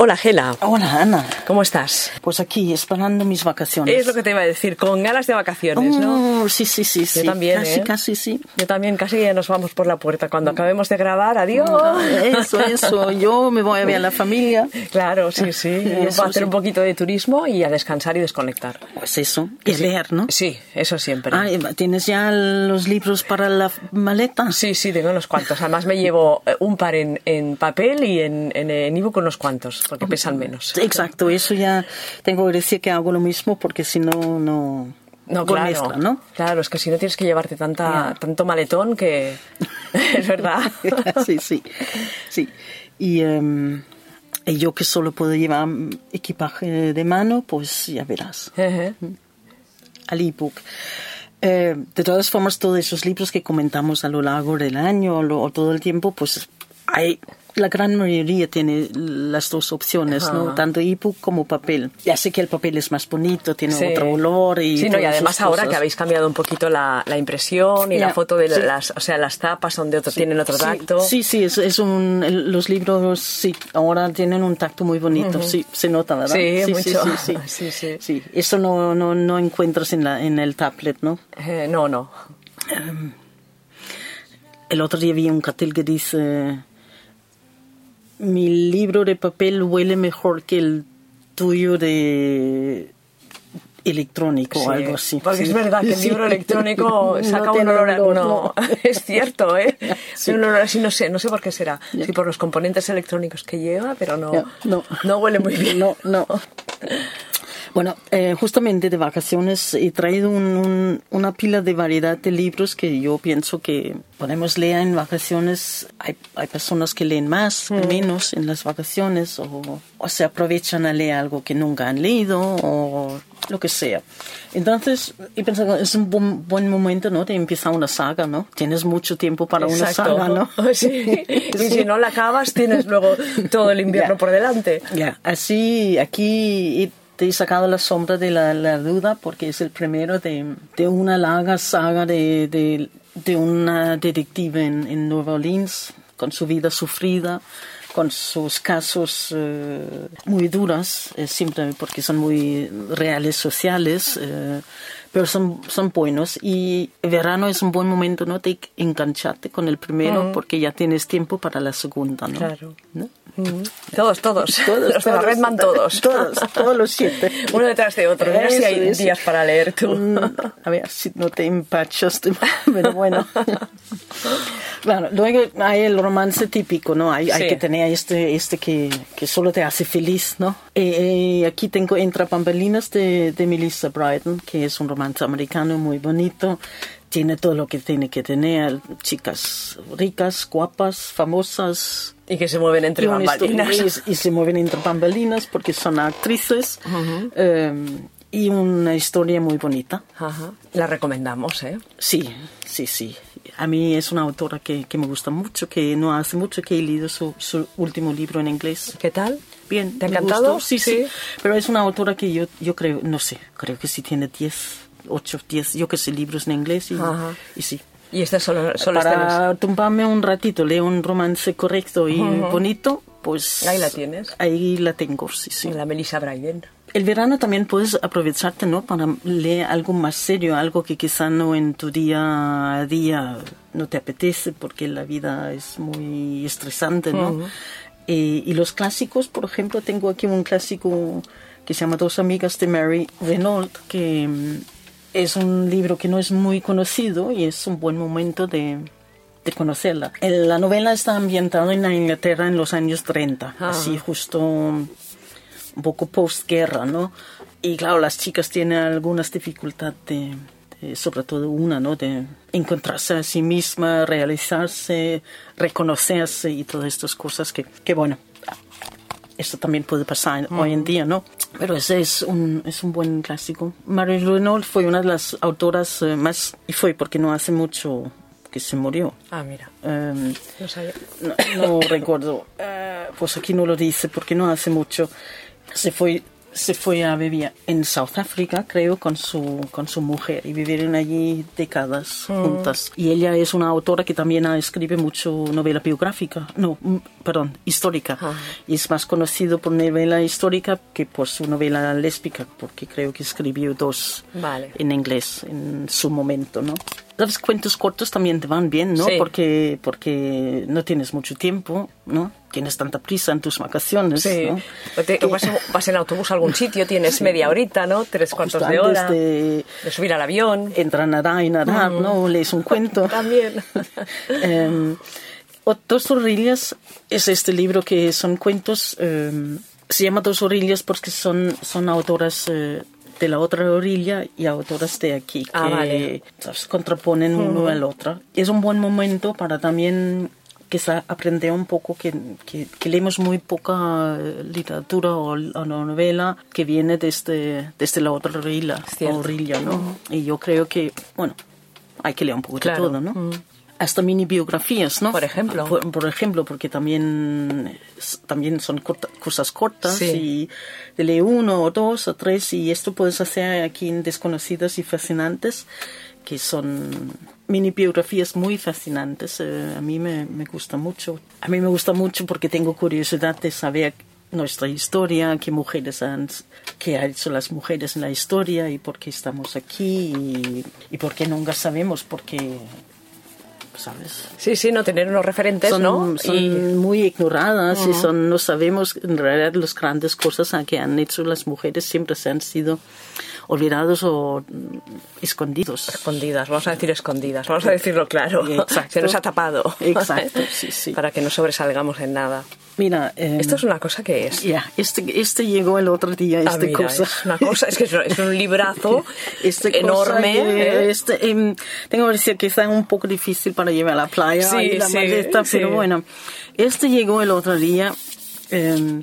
Hola, Gela. Hola, Ana. ¿Cómo estás? Pues aquí, esperando mis vacaciones. Es lo que te iba a decir, con ganas de vacaciones, ¿no? Oh, sí, sí, sí. Yo también, Casi, ¿eh? casi, sí. Yo también, casi ya nos vamos por la puerta. Cuando acabemos de grabar, adiós. Ah, Eso, eso. Yo me voy a ver a la familia. Claro, sí, sí. Eso Va a hacer sí. un poquito de turismo y a descansar y desconectar. Pues eso. Y leer, ¿no? Sí, eso siempre. Ah, ¿y ¿tienes ya los libros para la maleta? Sí, sí, tengo unos cuantos. Además me llevo eh, un par en, en papel y en en en ebook unos cuantos, porque pesan menos. Exacto, eso ya tengo que decir que hago lo mismo porque si no, no. No, claro. mezcla, ¿no? Claro, es que si no tienes que llevarte tanta, tanto maletón que... es verdad. sí, sí. sí. Y, y yo que solo puedo llevar mm, equipaje de mano, pues ya verás. Ejé. al ebook. Eh, de todas formas, todos esos libros que comentamos a lo largo del año o, lo- o todo el tiempo, pues hay la gran mayoría tiene las dos opciones, ¿no? Tanto ebook como papel. Ya sé que el papel es más bonito, tiene Sí. otro olor y Sí, no, y además ahora cosas. que habéis cambiado un poquito la, la impresión y Ya, la foto de sí. las, o sea, las tapas son de otro, tienen otro Sí, tacto. Sí, sí, es, es un, los libros sí, ahora tienen un tacto muy bonito, sí, se nota, ¿verdad? Sí, sí, mucho. Sí, sí, Sí, sí. Sí, eso no, no, no encuentras en, la, en el tablet, ¿no? Eh, no, no. El otro día vi un cartel que dice, mi libro de papel huele mejor que el tuyo de electrónico o algo así. Porque Sí. es verdad que el Sí. libro electrónico No saca un olor, a- no, no. es cierto, ¿eh? Un olor así, no sé, no sé por qué será. Ya. Sí, por los componentes electrónicos que lleva, pero no. no huele muy bien. No, no. Bueno, eh, justamente de vacaciones he traído un- un- una pila de variedad de libros que yo pienso que podemos leer en vacaciones. Hay, hay personas que leen más, menos en las vacaciones o, o se aprovechan a leer algo que nunca han leído o lo que sea. Entonces, he pensado, es un buen, buen momento, ¿no? De empezar una saga, ¿no? Tienes mucho tiempo para una Exacto. saga, ¿no? Sí. Y si no la acabas, tienes luego todo el invierno Ya. por delante. Ya, así aquí he- te he sacado la sombra de la, la duda porque es el primero de, de una larga saga de, de, de una detective en, en Nueva Orleans con su vida sufrida, con sus casos eh, muy duros, eh, siempre porque son muy reales sociales, eh, pero son, son buenos. Y verano es un buen momento ¿no? de engancharte con el primero porque ya tienes tiempo para la segunda. ¿no? Claro. ¿No? Mm. Todos, todos. Todos, Los de la. Redman, todos. Todos, todos los siete. Uno detrás de otro. Mira si hay días para leer tú. Mm, A ver si no te empachas, tú, pero bueno. Claro, luego hay el romance típico, ¿no? Hay, que tener este, este que, que solo te hace feliz, ¿no? Eh, eh, aquí tengo Entra Bambalinas de, de Melissa Bryden, que es un romance americano muy bonito. Tiene todo lo que tiene que tener. Chicas ricas, guapas, famosas, Y que se mueven entre y, bambalinas. y, y se mueven entre bambalinas porque son actrices. Eh, y una historia muy bonita. Ajá. La recomendamos, ¿eh? Sí, sí, sí. A mí es una autora que, que me gusta mucho, que no hace mucho que he leído su, su último libro en inglés. ¿Qué tal? Bien, ¿Te ha encantado? Sí, sí, Pero es una autora que yo, yo creo, no sé, creo que sí tiene 10, 8, 10, yo que sé, libros en inglés y, y sí. Y solo, solo está en Para tumbarme un ratito, leo un romance correcto y bonito, pues... Ahí la tienes. Ahí la tengo, sí, sí. la Melissa Bryden. El verano también puedes aprovecharte, ¿no? Para leer algo más serio, algo que quizá no en tu día a día no te apetece porque la vida es muy estresante, ¿no? Eh, y los clásicos, por ejemplo, tengo aquí un clásico que se llama Dos amigas de Mary Renault, que mm, es un libro que no es muy conocido y es un buen momento de, de conocerla. El- La novela está ambientada en la Inglaterra en los años 30, así justo un poco postguerra, ¿no? Y claro, las chicas tienen algunas dificultades de, de- sobre todo una, ¿no? De encontrarse a sí misma, realizarse, reconocerse y todas estas cosas que, que bueno, esto también puede pasar hoy en día, ¿no? Pero ese es un, es un buen clásico. Mary Renault fue una de las autoras eh, más, y fue porque no hace mucho que se murió. Ah, mira. Em, No sabía. no, no recuerdo. Eh, pues aquí no lo dice porque no hace mucho. Se fue se fue a vivir en South Africa, creo, con su, con su mujer y vivieron allí décadas Mm. juntas. Y ella es una autora que también escribe mucho novela biográfica, no, mm, perdón, histórica. Ah. Y es más conocido por novela histórica que por su novela lésbica, porque creo que escribió dos Vale. en inglés en su momento, ¿no? Los cuentos cortos también te van bien, ¿no? Sí. Porque, porque no tienes mucho tiempo, ¿no? Tienes tanta prisa en tus vacaciones, Sí. ¿no? O te- o vas, vas en autobús a algún sitio, tienes media horita, ¿no? Tres cuartos Justo de hora. de de subir al avión. entrar a nadar y nadar, ¿no? Lees un cuento. También. Em, Dos orillas es este libro que son cuentos, em, se llama Dos orillas porque son, son autoras eh, de la otra orilla y autoras de aquí, que Ah, vale. ¿sabes? contraponen uno al otro. Es un buen momento para también quizá aprender un poco que, que, que leemos muy poca eh, literatura o, o novela que viene desde, desde la otra orilla, orilla ¿no? Y yo creo que, bueno, hay que leer un poco Claro. de todo, ¿no? Hasta mini biografías, ¿no? Por ejemplo. Por, por ejemplo, porque también, también son corta- cosas cortas Sí. y de lee uno o dos o tres y esto puedes hacer aquí en Desconocidas y Fascinantes, que son mini biografías muy fascinantes. Eh, a mí me, me gusta mucho. A mí me gusta mucho porque tengo curiosidad de saber nuestra historia, qué mujeres han, qué han hecho las mujeres en la historia y por qué estamos aquí y, y por qué nunca sabemos, porque, ¿sabes? Sí, sí, no tener unos referentes, son, ¿no? son Y- muy ignoradas y son, no sabemos en realidad las grandes cosas que han hecho las mujeres siempre se han sido olvidados o escondidos. Escondidas, vamos a decir escondidas, vamos a decirlo claro. Exacto. Se nos ha tapado. Exacto, sí, sí. Para que no sobresalgamos en nada. Mira, eh, Esto es una cosa que es. ya, este, este llegó el otro día, Ah, mira, cosa. Es una cosa, es que es, un librazo Este enorme. que, ¿eh? este, em, tengo que decir que está un poco difícil para llevar a la playa Sí, y la sí, maleta, sí. pero bueno, este llegó el otro día. em,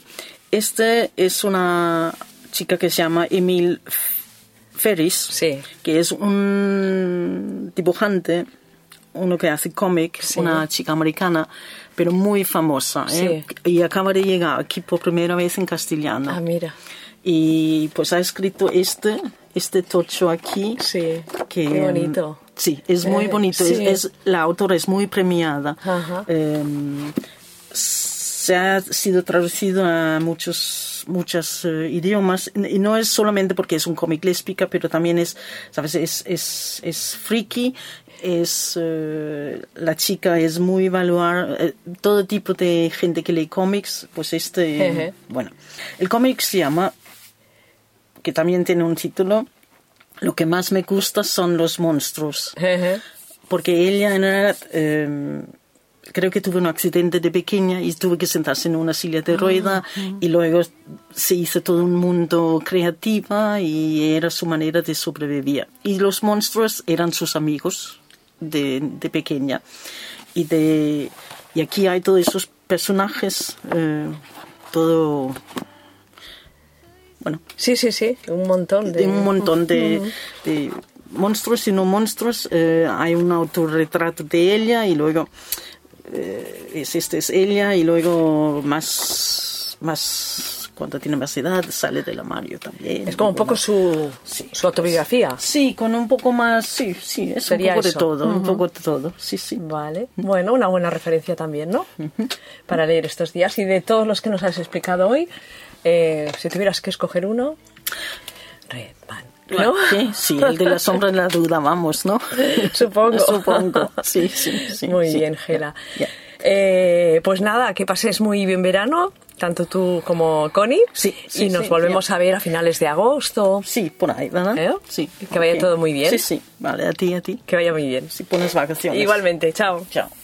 este es una chica que se llama Emil Ferris, que es un dibujante, uno que hace cómic, Sí. una chica americana, pero muy famosa. ¿eh? Y acaba de llegar aquí por primera vez en castellano. Ah, mira. Y pues ha escrito este, este tocho aquí. Sí. Que, Qué bonito. Sí, es muy Eh, bonito. sí. Es, es- la autora es muy premiada. Ajá. Em, se ha sido traducido a muchos muchos eh, idiomas. Y no es solamente porque es un cómic lésbica pero también es sabes es es, es friki es eh, la chica es muy evaluar eh, todo tipo de gente que lee cómics pues este bueno el cómic se llama que también tiene un título lo que más me gusta son los monstruos. Porque ella en realidad eh, creo que tuvo un accidente de pequeña y tuvo que sentarse en una silla de rueda y luego se hizo todo un mundo creativa y era su manera de sobrevivir. Y los monstruos eran sus amigos de, de pequeña. Y, de, y aquí hay todos esos personajes, eh, todo... Bueno, Sí, sí, sí. Un montón de. un montón de, de monstruos y no monstruos. Eh, hay un autorretrato de ella y luego eh, es, este es ella y luego más, más cuando tiene más edad sale del armario también. Es como un poco Bueno, su, Sí. su autobiografía. Sí, con un poco más, sí, sí, es Sería un poco eso. de todo, un poco de todo, sí, sí. Vale. Bueno, una buena referencia también, ¿no? Para leer estos días. Y de todos los que nos has explicado hoy, eh, si tuvieras que escoger uno, Redman. ¿No? Sí, sí, el de la sombra de la duda, vamos, ¿no? Supongo. Supongo, sí, sí, sí. Muy sí. bien, Gela. Eh, pues nada, que pases muy bien verano, tanto tú como Connie. Sí, sí, y nos sí, volvemos a ver a finales de agosto. Sí, por ahí, ¿verdad? ¿Eh? Sí. Que vaya todo muy bien. Sí, sí. Vale, a ti, a ti. Que vaya muy bien. Si pones vacaciones. Igualmente, chao. Chao.